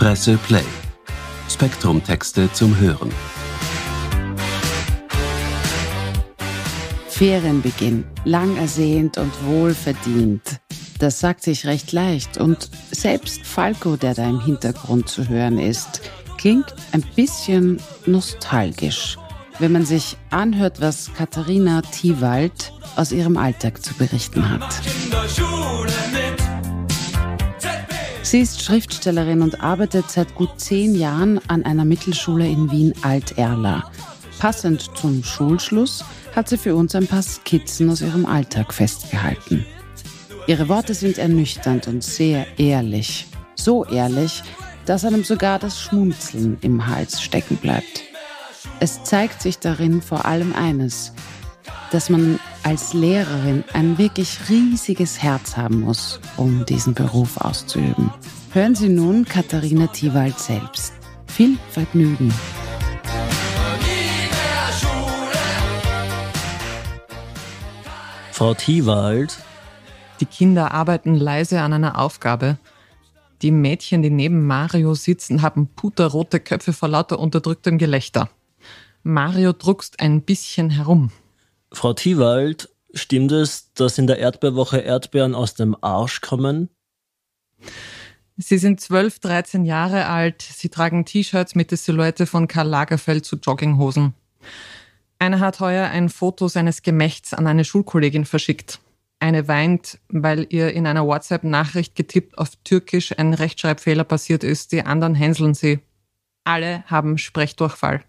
Presse Play. Spektrum-Texte zum Hören. Ferienbeginn, lang ersehnt und wohlverdient. Das sagt sich recht leicht und selbst Falco, der da im Hintergrund zu hören ist, klingt ein bisschen nostalgisch, wenn man sich anhört, was Katharina Thiewald aus ihrem Alltag zu berichten hat. Sie ist Schriftstellerin und arbeitet seit gut zehn Jahren an einer Mittelschule in Wien-Alt-Erla. Passend zum Schulschluss hat sie für uns ein paar Skizzen aus ihrem Alltag festgehalten. Ihre Worte sind ernüchternd und sehr ehrlich. So ehrlich, dass einem sogar das Schmunzeln im Hals stecken bleibt. Es zeigt sich darin vor allem eines, dass man als Lehrerin ein wirklich riesiges Herz haben muss, um diesen Beruf auszuüben. Hören Sie nun Katharina Thiewald selbst. Viel Vergnügen. Frau Thiewald. Die Kinder arbeiten leise an einer Aufgabe. Die Mädchen, die neben Mario sitzen, haben puterrote Köpfe vor lauter unterdrücktem Gelächter. Mario druckst ein bisschen herum. Frau Thiewald, stimmt es, dass in der Erdbeerwoche Erdbeeren aus dem Arsch kommen? Sie sind 12, 13 Jahre alt. Sie tragen T-Shirts mit der Silhouette von Karl Lagerfeld zu Jogginghosen. Einer hat heuer ein Foto seines Gemächts an eine Schulkollegin verschickt. Eine weint, weil ihr in einer WhatsApp-Nachricht getippt auf Türkisch ein Rechtschreibfehler passiert ist. Die anderen hänseln sie. Alle haben Sprechdurchfall.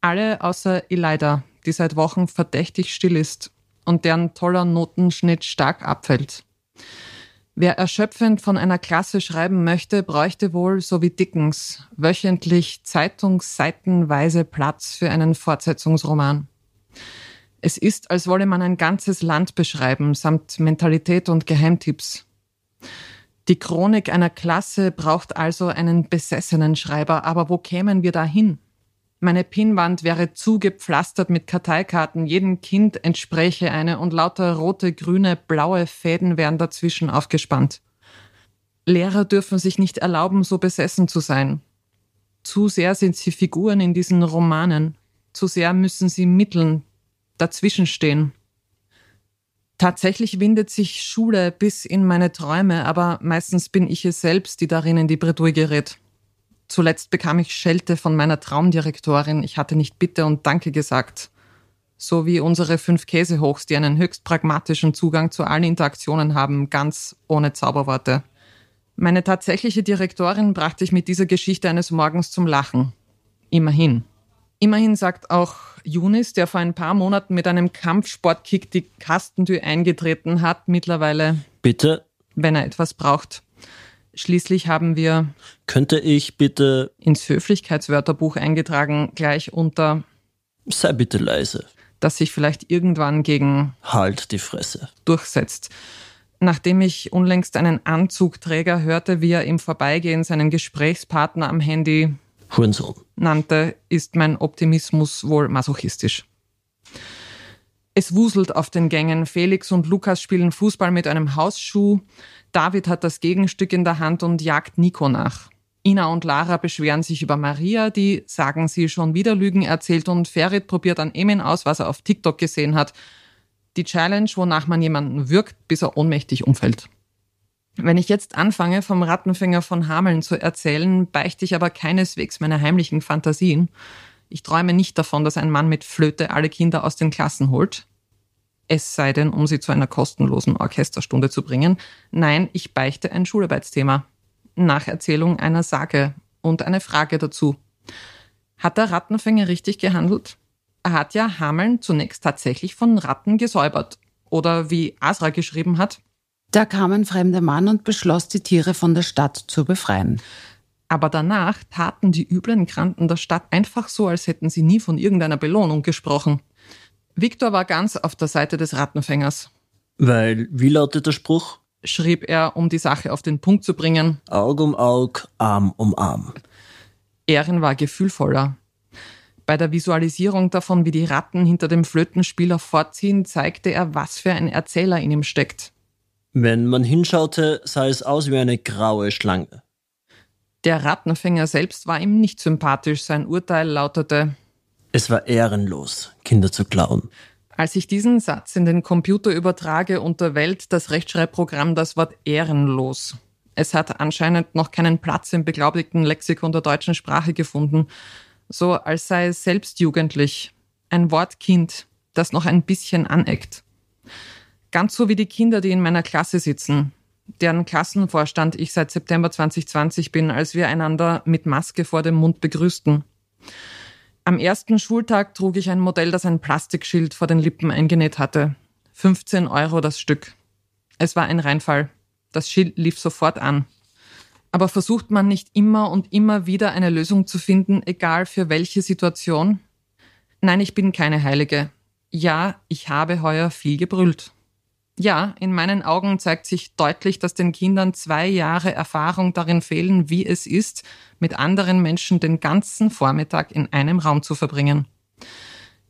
Alle außer Elida, die seit Wochen verdächtig still ist und deren toller Notenschnitt stark abfällt. Wer erschöpfend von einer Klasse schreiben möchte, bräuchte wohl, so wie Dickens, wöchentlich zeitungsseitenweise Platz für einen Fortsetzungsroman. Es ist, als wolle man ein ganzes Land beschreiben, samt Mentalität und Geheimtipps. Die Chronik einer Klasse braucht also einen besessenen Schreiber, aber wo kämen wir da hin? Meine Pinnwand wäre zugepflastert mit Karteikarten, jedem Kind entspräche eine und lauter rote, grüne, blaue Fäden wären dazwischen aufgespannt. Lehrer dürfen sich nicht erlauben, so besessen zu sein. Zu sehr sind sie Figuren in diesen Romanen, zu sehr müssen sie mitteln, dazwischenstehen. Tatsächlich windet sich Schule bis in meine Träume, aber meistens bin ich es selbst, die darin in die Bredouille gerät. Zuletzt bekam ich Schelte von meiner Traumdirektorin. Ich hatte nicht Bitte und Danke gesagt. So wie unsere fünf Käsehochs, die einen höchst pragmatischen Zugang zu allen Interaktionen haben, ganz ohne Zauberworte. Meine tatsächliche Direktorin brachte ich mit dieser Geschichte eines Morgens zum Lachen. Immerhin. Immerhin sagt auch Yunis, der vor ein paar Monaten mit einem Kampfsportkick die Kastentür eingetreten hat, mittlerweile. Bitte? Wenn er etwas braucht. Schließlich haben wir. Könnte ich bitte. ins Höflichkeitswörterbuch eingetragen, gleich unter. Sei bitte leise. Dass sich vielleicht irgendwann gegen. Halt die Fresse. durchsetzt. Nachdem ich unlängst einen Anzugträger hörte, wie er im Vorbeigehen seinen Gesprächspartner am Handy Hurensohn. nannte, ist mein Optimismus wohl masochistisch. Es wuselt auf den Gängen. Felix und Lukas spielen Fußball mit einem Hausschuh. David hat das Gegenstück in der Hand und jagt Nico nach. Ina und Lara beschweren sich über Maria, die sagen sie schon wieder Lügen erzählt und Ferit probiert an Emin aus, was er auf TikTok gesehen hat. Die Challenge, wonach man jemanden wirkt, bis er ohnmächtig umfällt. Wenn ich jetzt anfange, vom Rattenfänger von Hameln zu erzählen, beichte ich aber keineswegs meine heimlichen Fantasien. Ich träume nicht davon, dass ein Mann mit Flöte alle Kinder aus den Klassen holt. Es sei denn, um sie zu einer kostenlosen Orchesterstunde zu bringen. Nein, ich beichte ein Schularbeitsthema. Nacherzählung einer Sage und eine Frage dazu. Hat der Rattenfänger richtig gehandelt? Er hat ja Hameln zunächst tatsächlich von Ratten gesäubert. Oder wie Asra geschrieben hat, Da kam ein fremder Mann und beschloss, die Tiere von der Stadt zu befreien. Aber danach taten die üblen Kranten der Stadt einfach so, als hätten sie nie von irgendeiner Belohnung gesprochen. Viktor war ganz auf der Seite des Rattenfängers, Weil, wie lautet der Spruch? schrieb er, um die Sache auf den Punkt zu bringen. Aug um Aug, Arm um Arm. Ehren war gefühlvoller. Bei der Visualisierung davon, wie die Ratten hinter dem Flötenspieler fortziehen, zeigte er, was für ein Erzähler in ihm steckt. Wenn man hinschaute, sah es aus wie eine graue Schlange. Der Rattenfänger selbst war ihm nicht sympathisch. Sein Urteil lautete, es war ehrenlos, Kinder zu klauen. Als ich diesen Satz in den Computer übertrage, unterwählt das Rechtschreibprogramm das Wort ehrenlos. Es hat anscheinend noch keinen Platz im beglaubigten Lexikon der deutschen Sprache gefunden, so als sei es selbst jugendlich, ein Wortkind, das noch ein bisschen aneckt. Ganz so wie die Kinder, die in meiner Klasse sitzen, deren Klassenvorstand ich seit September 2020 bin, als wir einander mit Maske vor dem Mund begrüßten. Am ersten Schultag trug ich ein Modell, das ein Plastikschild vor den Lippen eingenäht hatte. 15 Euro das Stück. Es war ein Reinfall. Das Schild lief sofort an. Aber versucht man nicht immer und immer wieder eine Lösung zu finden, egal für welche Situation? Nein, ich bin keine Heilige. Ja, ich habe heuer viel gebrüllt. Ja, in meinen Augen zeigt sich deutlich, dass den Kindern zwei Jahre Erfahrung darin fehlen, wie es ist, mit anderen Menschen den ganzen Vormittag in einem Raum zu verbringen.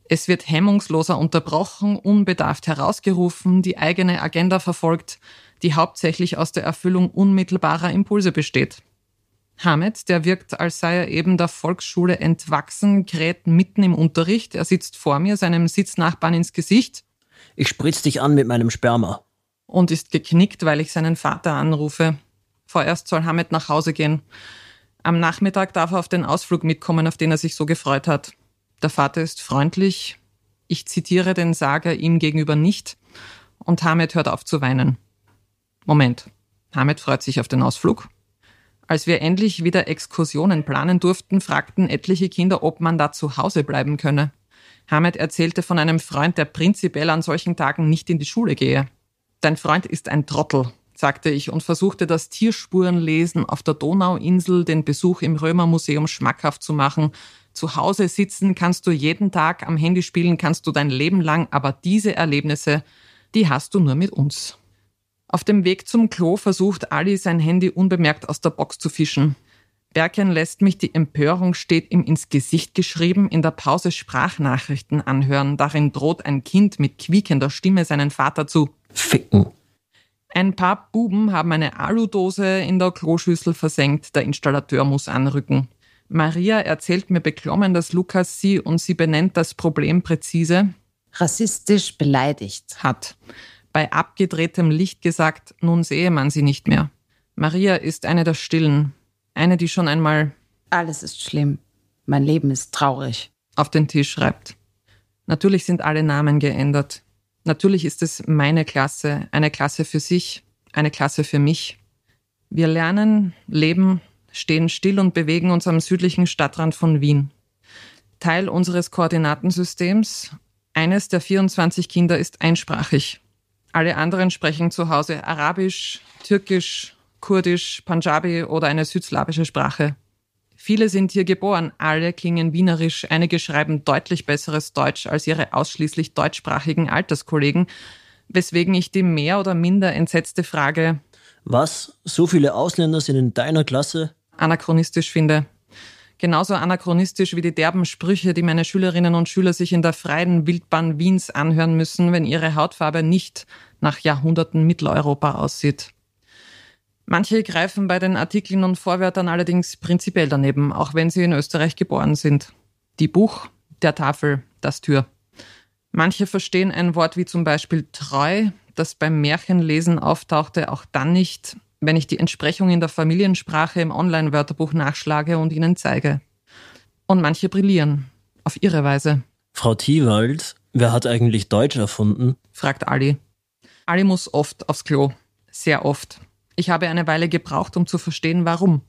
Es wird hemmungsloser unterbrochen, unbedarft herausgerufen, die eigene Agenda verfolgt, die hauptsächlich aus der Erfüllung unmittelbarer Impulse besteht. Hamed, der wirkt, als sei er eben der Volksschule entwachsen, kräht mitten im Unterricht. Er sitzt vor mir, seinem Sitznachbarn ins Gesicht. Ich spritz dich an mit meinem Sperma. Und ist geknickt, weil ich seinen Vater anrufe. Vorerst soll Hamed nach Hause gehen. Am Nachmittag darf er auf den Ausflug mitkommen, auf den er sich so gefreut hat. Der Vater ist freundlich. Ich zitiere den Sager ihm gegenüber nicht. Und Hamed hört auf zu weinen. Moment. Hamed freut sich auf den Ausflug. Als wir endlich wieder Exkursionen planen durften, fragten etliche Kinder, ob man da zu Hause bleiben könne. Hamed erzählte von einem Freund, der prinzipiell an solchen Tagen nicht in die Schule gehe. Dein Freund ist ein Trottel, sagte ich und versuchte das Tierspurenlesen auf der Donauinsel, den Besuch im Römermuseum schmackhaft zu machen. Zu Hause sitzen kannst du jeden Tag, am Handy spielen kannst du dein Leben lang, aber diese Erlebnisse, die hast du nur mit uns. Auf dem Weg zum Klo versucht Ali sein Handy unbemerkt aus der Box zu fischen. Berken lässt mich, die Empörung steht ihm ins Gesicht geschrieben, in der Pause Sprachnachrichten anhören. Darin droht ein Kind mit quiekender Stimme seinen Vater zu ficken. Ein paar Buben haben eine Aludose in der Kloschüssel versenkt. Der Installateur muss anrücken. Maria erzählt mir beklommen, dass Lukas sie und sie benennt das Problem präzise rassistisch beleidigt hat. Bei abgedrehtem Licht gesagt, nun sehe man sie nicht mehr. Maria ist eine der Stillen. Eine, die schon einmal Alles ist schlimm. Mein Leben ist traurig. auf den Tisch schreibt. Natürlich sind alle Namen geändert. Natürlich ist es meine Klasse, eine Klasse für sich, eine Klasse für mich. Wir lernen, leben, stehen still und bewegen uns am südlichen Stadtrand von Wien. Teil unseres Koordinatensystems. Eines der 24 Kinder ist einsprachig. Alle anderen sprechen zu Hause Arabisch, Türkisch, Kurdisch, Punjabi oder eine südslawische Sprache. Viele sind hier geboren, alle klingen wienerisch, einige schreiben deutlich besseres Deutsch als ihre ausschließlich deutschsprachigen Alterskollegen, weswegen ich die mehr oder minder entsetzte Frage Was? So viele Ausländer sind in deiner Klasse? anachronistisch finde. Genauso anachronistisch wie die derben Sprüche, die meine Schülerinnen und Schüler sich in der freien Wildbahn Wiens anhören müssen, wenn ihre Hautfarbe nicht nach Jahrhunderten Mitteleuropa aussieht. Manche greifen bei den Artikeln und Vorwörtern allerdings prinzipiell daneben, auch wenn sie in Österreich geboren sind. Die Buch, der Tafel, das Tür. Manche verstehen ein Wort wie zum Beispiel treu, das beim Märchenlesen auftauchte, auch dann nicht, wenn ich die Entsprechung in der Familiensprache im Online-Wörterbuch nachschlage und ihnen zeige. Und manche brillieren, auf ihre Weise. Frau Thiewald, wer hat eigentlich Deutsch erfunden? fragt Ali. Ali muss oft aufs Klo. Sehr oft. Ich habe eine Weile gebraucht, um zu verstehen, warum.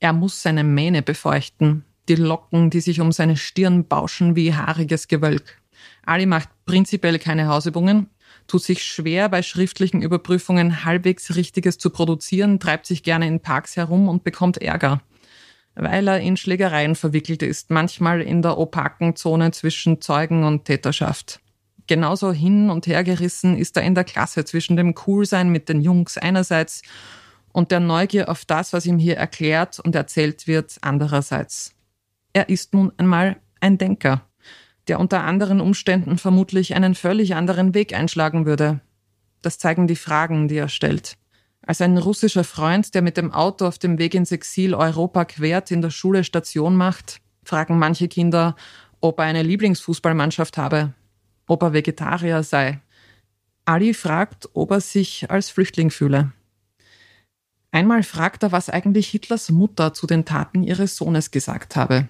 Er muss seine Mähne befeuchten, die Locken, die sich um seine Stirn bauschen wie haariges Gewölk. Ali macht prinzipiell keine Hausübungen, tut sich schwer bei schriftlichen Überprüfungen halbwegs Richtiges zu produzieren, treibt sich gerne in Parks herum und bekommt Ärger. Weil er in Schlägereien verwickelt ist, manchmal in der opaken Zone zwischen Zeugen und Täterschaft genauso hin und her gerissen ist er in der Klasse zwischen dem Coolsein mit den Jungs einerseits und der Neugier auf das, was ihm hier erklärt und erzählt wird, andererseits. Er ist nun einmal ein Denker, der unter anderen Umständen vermutlich einen völlig anderen Weg einschlagen würde. Das zeigen die Fragen, die er stellt. Als ein russischer Freund, der mit dem Auto auf dem Weg ins Exil Europa quert, in der Schule Station macht, fragen manche Kinder, ob er eine Lieblingsfußballmannschaft habe, ob er Vegetarier sei. Ali fragt, ob er sich als Flüchtling fühle. Einmal fragt er, was eigentlich Hitlers Mutter zu den Taten ihres Sohnes gesagt habe.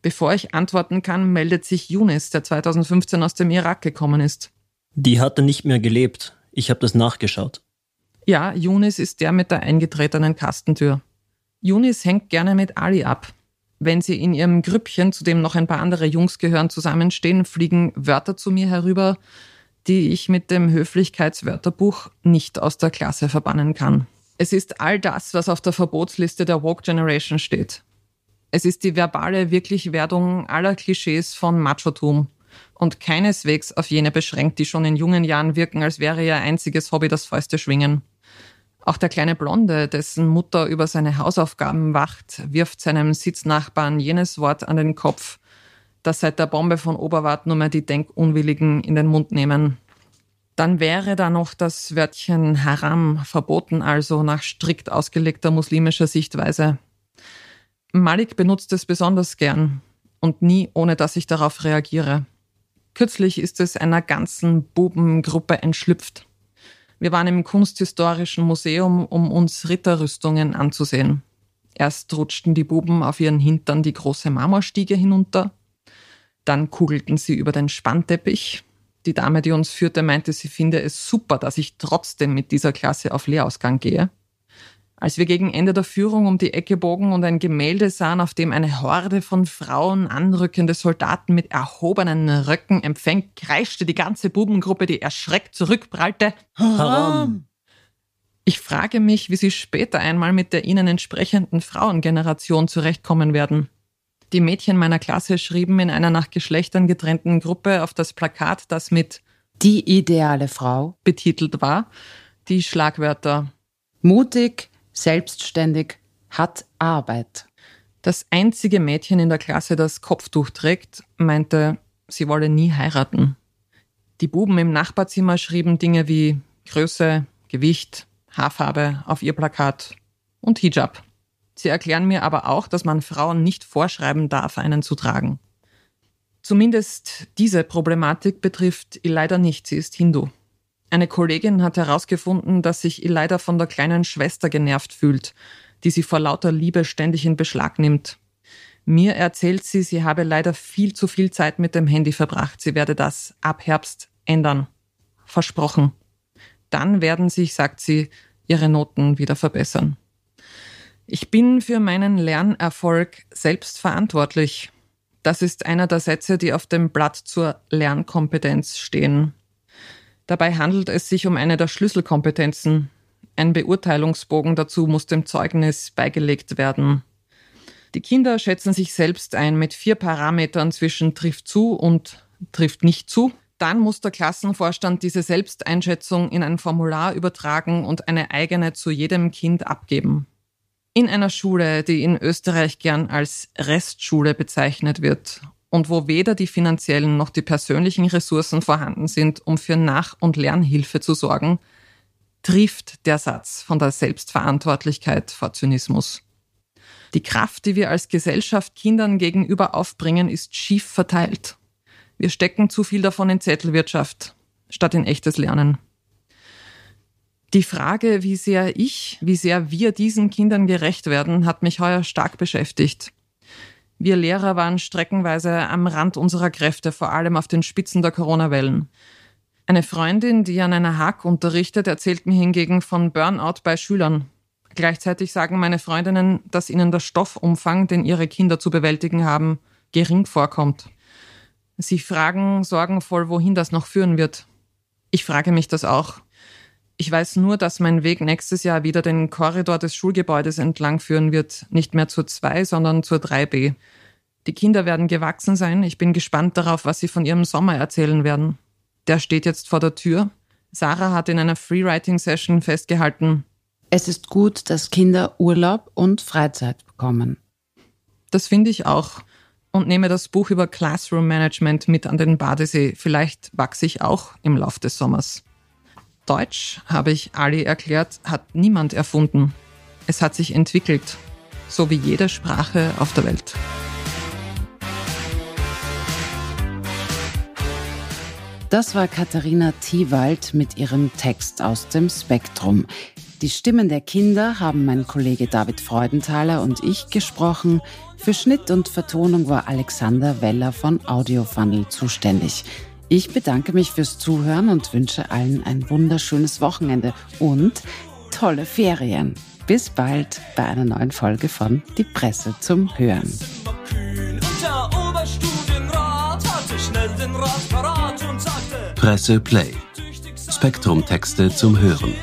Bevor ich antworten kann, meldet sich Younes, der 2015 aus dem Irak gekommen ist. Die hatte nicht mehr gelebt. Ich habe das nachgeschaut. Ja, Yunis ist der mit der eingetretenen Kastentür. Yunis hängt gerne mit Ali ab. Wenn sie in ihrem Grüppchen, zu dem noch ein paar andere Jungs gehören, zusammenstehen, fliegen Wörter zu mir herüber, die ich mit dem Höflichkeitswörterbuch nicht aus der Klasse verbannen kann. Es ist all das, was auf der Verbotsliste der Woke Generation steht. Es ist die verbale Wirklichwerdung aller Klischees von Machotum und keineswegs auf jene beschränkt, die schon in jungen Jahren wirken, als wäre ihr einziges Hobby das Fäuste schwingen. Auch der kleine Blonde, dessen Mutter über seine Hausaufgaben wacht, wirft seinem Sitznachbarn jenes Wort an den Kopf, das seit der Bombe von Oberwart nur mehr die Denkunwilligen in den Mund nehmen. Dann wäre da noch das Wörtchen Haram, verboten also nach strikt ausgelegter muslimischer Sichtweise. Malik benutzt es besonders gern und nie ohne dass ich darauf reagiere. Kürzlich ist es einer ganzen Bubengruppe entschlüpft. Wir waren im Kunsthistorischen Museum, um uns Ritterrüstungen anzusehen. Erst rutschten die Buben auf ihren Hintern die große Marmorstiege hinunter, dann kugelten sie über den Spannteppich. Die Dame, die uns führte, meinte, sie finde es super, dass ich trotzdem mit dieser Klasse auf Lehrausgang gehe. Als wir gegen Ende der Führung um die Ecke bogen und ein Gemälde sahen, auf dem eine Horde von Frauen anrückende Soldaten mit erhobenen Röcken empfängt, kreischte die ganze Bubengruppe, die erschreckt zurückprallte. Haram! Ich frage mich, wie sie später einmal mit der ihnen entsprechenden Frauengeneration zurechtkommen werden. Die Mädchen meiner Klasse schrieben in einer nach Geschlechtern getrennten Gruppe auf das Plakat, das mit Die ideale Frau betitelt war, die Schlagwörter mutig, selbstständig, hat Arbeit. Das einzige Mädchen in der Klasse, das Kopftuch trägt, meinte, sie wolle nie heiraten. Die Buben im Nachbarzimmer schrieben Dinge wie Größe, Gewicht, Haarfarbe auf ihr Plakat und Hijab. Sie erklären mir aber auch, dass man Frauen nicht vorschreiben darf, einen zu tragen. Zumindest diese Problematik betrifft leider nicht, sie ist Hindu. Eine Kollegin hat herausgefunden, dass sich Elida von der kleinen Schwester genervt fühlt, die sie vor lauter Liebe ständig in Beschlag nimmt. Mir erzählt sie, sie habe leider viel zu viel Zeit mit dem Handy verbracht. Sie werde das ab Herbst ändern. Versprochen. Dann werden sich, sagt sie, ihre Noten wieder verbessern. Ich bin für meinen Lernerfolg selbst verantwortlich. Das ist einer der Sätze, die auf dem Blatt zur Lernkompetenz stehen. Dabei handelt es sich um eine der Schlüsselkompetenzen. Ein Beurteilungsbogen dazu muss dem Zeugnis beigelegt werden. Die Kinder schätzen sich selbst ein mit vier Parametern zwischen trifft zu und trifft nicht zu. Dann muss der Klassenvorstand diese Selbsteinschätzung in ein Formular übertragen und eine eigene zu jedem Kind abgeben. In einer Schule, die in Österreich gern als Restschule bezeichnet wird und wo weder die finanziellen noch die persönlichen Ressourcen vorhanden sind, um für Nach- und Lernhilfe zu sorgen, trifft der Satz von der Selbstverantwortlichkeit vor Zynismus. Die Kraft, die wir als Gesellschaft Kindern gegenüber aufbringen, ist schief verteilt. Wir stecken zu viel davon in Zettelwirtschaft, statt in echtes Lernen. Die Frage, wie sehr ich, wie sehr wir diesen Kindern gerecht werden, hat mich heuer stark beschäftigt. Wir Lehrer waren streckenweise am Rand unserer Kräfte, vor allem auf den Spitzen der Corona-Wellen. Eine Freundin, die an einer Hack unterrichtet, erzählt mir hingegen von Burnout bei Schülern. Gleichzeitig sagen meine Freundinnen, dass ihnen der Stoffumfang, den ihre Kinder zu bewältigen haben, gering vorkommt. Sie fragen sorgenvoll, wohin das noch führen wird. Ich frage mich das auch. Ich weiß nur, dass mein Weg nächstes Jahr wieder den Korridor des Schulgebäudes entlang führen wird, nicht mehr zur 2, sondern zur 3b. Die Kinder werden gewachsen sein. Ich bin gespannt darauf, was sie von ihrem Sommer erzählen werden. Der steht jetzt vor der Tür. Sarah hat in einer Freewriting-Session festgehalten. Es ist gut, dass Kinder Urlaub und Freizeit bekommen. Das finde ich auch. Und nehme das Buch über Classroom Management mit an den Badesee. Vielleicht wachse ich auch im Lauf des Sommers. Deutsch, habe ich Ali erklärt, hat niemand erfunden. Es hat sich entwickelt, so wie jede Sprache auf der Welt. Das war Katharina Thiewald mit ihrem Text aus dem Spektrum. Die Stimmen der Kinder haben mein Kollege David Freudenthaler und ich gesprochen. Für Schnitt und Vertonung war Alexander Weller von Audiofunnel zuständig. Ich bedanke mich fürs Zuhören und wünsche allen ein wunderschönes Wochenende und tolle Ferien. Bis bald bei einer neuen Folge von Die Presse zum Hören. Presse Play. Spektrum-Texte zum Hören.